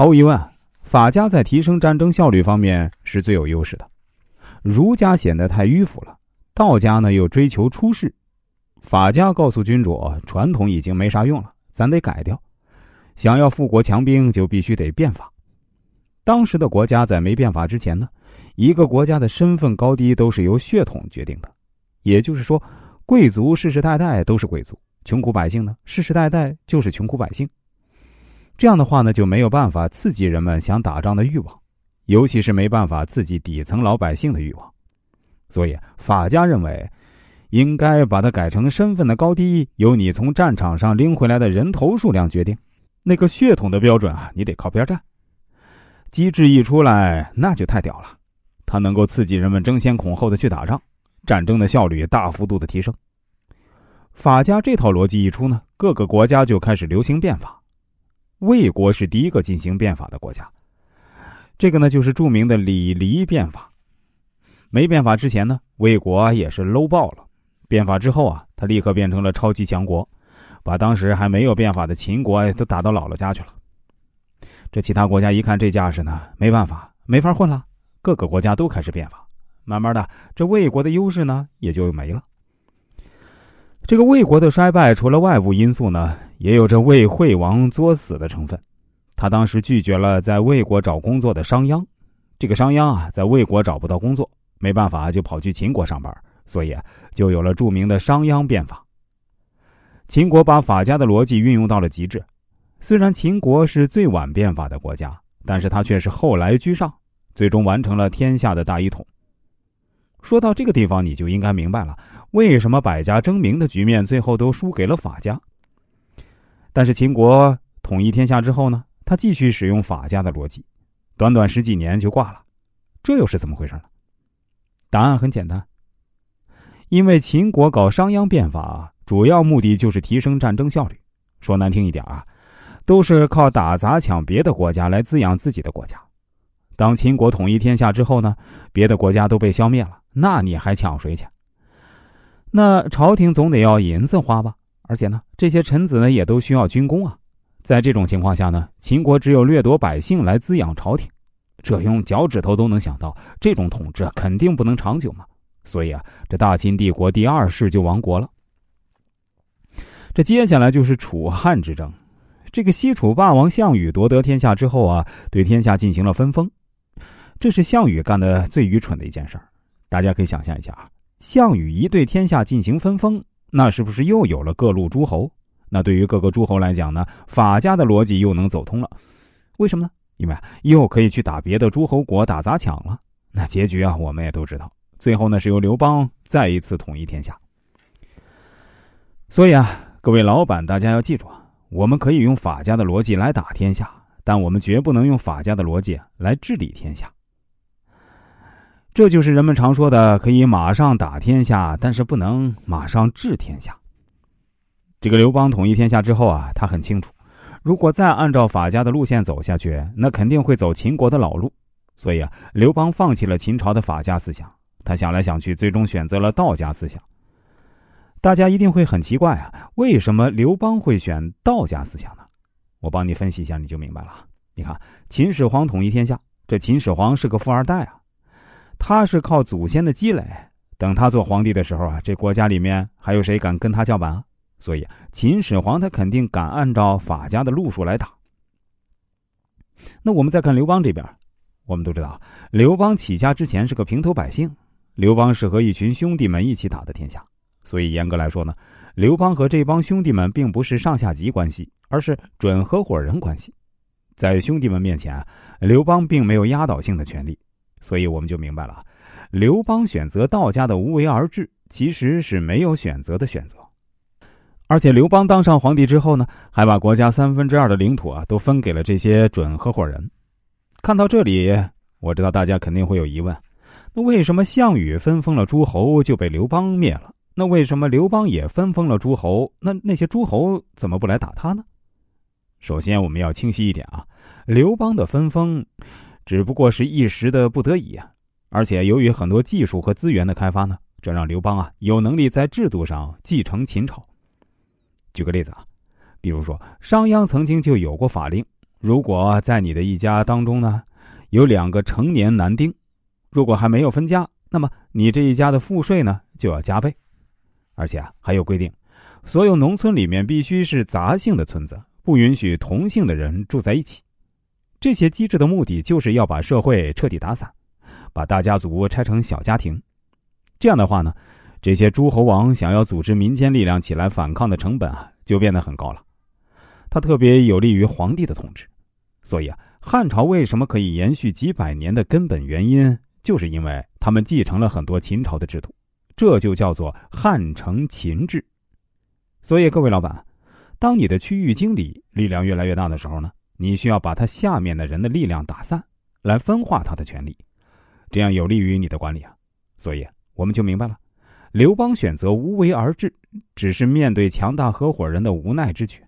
毫无疑问，法家在提升战争效率方面是最有优势的。儒家显得太迂腐了，道家呢又追求出世。法家告诉君主，传统已经没啥用了，咱得改掉。想要富国强兵，就必须得变法。当时的国家在没变法之前呢，一个国家的身份高低都是由血统决定的，也就是说，贵族世世代代都是贵族，穷苦百姓呢世世代代就是穷苦百姓。这样的话呢，就没有办法刺激人们想打仗的欲望，尤其是没办法刺激底层老百姓的欲望。所以法家认为，应该把它改成身份的高低由你从战场上拎回来的人头数量决定，那个血统的标准啊，你得靠边站。机制一出来，那就太屌了，它能够刺激人们争先恐后的去打仗，战争的效率大幅度的提升。法家这套逻辑一出呢，各个国家就开始流行变法。魏国是第一个进行变法的国家，这个呢就是著名的李黎变法。没变法之前呢，魏国也是 low 爆了；变法之后啊，他立刻变成了超级强国，把当时还没有变法的秦国都打到姥姥家去了。这其他国家一看这架势呢，没办法，没法混了，各个国家都开始变法。慢慢的，这魏国的优势呢也就没了。这个魏国的衰败，除了外部因素呢，也有着魏惠王作死的成分。他当时拒绝了在魏国找工作的商鞅，这个商鞅啊，在魏国找不到工作，没办法就跑去秦国上班，所以就有了著名的商鞅变法。秦国把法家的逻辑运用到了极致，虽然秦国是最晚变法的国家，但是他却是后来居上，最终完成了天下的大一统。说到这个地方，你就应该明白了。为什么百家争鸣的局面最后都输给了法家？但是秦国统一天下之后呢？他继续使用法家的逻辑，短短十几年就挂了，这又是怎么回事呢？答案很简单，因为秦国搞商鞅变法，主要目的就是提升战争效率。说难听一点啊，都是靠打砸抢别的国家来滋养自己的国家。当秦国统一天下之后呢，别的国家都被消灭了，那你还抢谁去？那朝廷总得要银子花吧，而且呢，这些臣子呢也都需要军功啊。在这种情况下呢，秦国只有掠夺百姓来滋养朝廷，这用脚趾头都能想到，这种统治肯定不能长久嘛。所以啊，这大秦帝国第二世就亡国了。这接下来就是楚汉之争，这个西楚霸王项羽夺得天下之后啊，对天下进行了分封，这是项羽干的最愚蠢的一件事儿。大家可以想象一下啊。项羽一对天下进行分封，那是不是又有了各路诸侯？那对于各个诸侯来讲呢，法家的逻辑又能走通了。为什么呢？因为又可以去打别的诸侯国打砸抢了。那结局啊，我们也都知道，最后呢是由刘邦再一次统一天下。所以啊，各位老板，大家要记住啊，我们可以用法家的逻辑来打天下，但我们绝不能用法家的逻辑来治理天下。这就是人们常说的，可以马上打天下，但是不能马上治天下。这个刘邦统一天下之后啊，他很清楚，如果再按照法家的路线走下去，那肯定会走秦国的老路。所以啊，刘邦放弃了秦朝的法家思想，他想来想去，最终选择了道家思想。大家一定会很奇怪啊，为什么刘邦会选道家思想呢？我帮你分析一下，你就明白了。你看，秦始皇统一天下，这秦始皇是个富二代啊。他是靠祖先的积累，等他做皇帝的时候啊，这国家里面还有谁敢跟他叫板啊？所以秦始皇他肯定敢按照法家的路数来打。那我们再看刘邦这边，我们都知道，刘邦起家之前是个平头百姓，刘邦是和一群兄弟们一起打的天下，所以严格来说呢，刘邦和这帮兄弟们并不是上下级关系，而是准合伙人关系。在兄弟们面前，刘邦并没有压倒性的权利。所以我们就明白了，刘邦选择道家的无为而治，其实是没有选择的选择。而且刘邦当上皇帝之后呢，还把国家三分之二的领土啊都分给了这些准合伙人。看到这里，我知道大家肯定会有疑问：那为什么项羽分封了诸侯就被刘邦灭了？那为什么刘邦也分封了诸侯？那那些诸侯怎么不来打他呢？首先，我们要清晰一点啊，刘邦的分封。只不过是一时的不得已啊，而且由于很多技术和资源的开发呢，这让刘邦啊有能力在制度上继承秦朝。举个例子啊，比如说商鞅曾经就有过法令，如果在你的一家当中呢，有两个成年男丁，如果还没有分家，那么你这一家的赋税呢就要加倍。而且啊，还有规定，所有农村里面必须是杂姓的村子，不允许同姓的人住在一起。这些机制的目的就是要把社会彻底打散，把大家族拆成小家庭。这样的话呢，这些诸侯王想要组织民间力量起来反抗的成本啊，就变得很高了。它特别有利于皇帝的统治。所以啊，汉朝为什么可以延续几百年的根本原因，就是因为他们继承了很多秦朝的制度。这就叫做汉承秦制。所以各位老板，当你的区域经理力量越来越大的时候呢，你需要把他下面的人的力量打散，来分化他的权力，这样有利于你的管理啊。所以我们就明白了，刘邦选择无为而治，只是面对强大合伙人的无奈之举。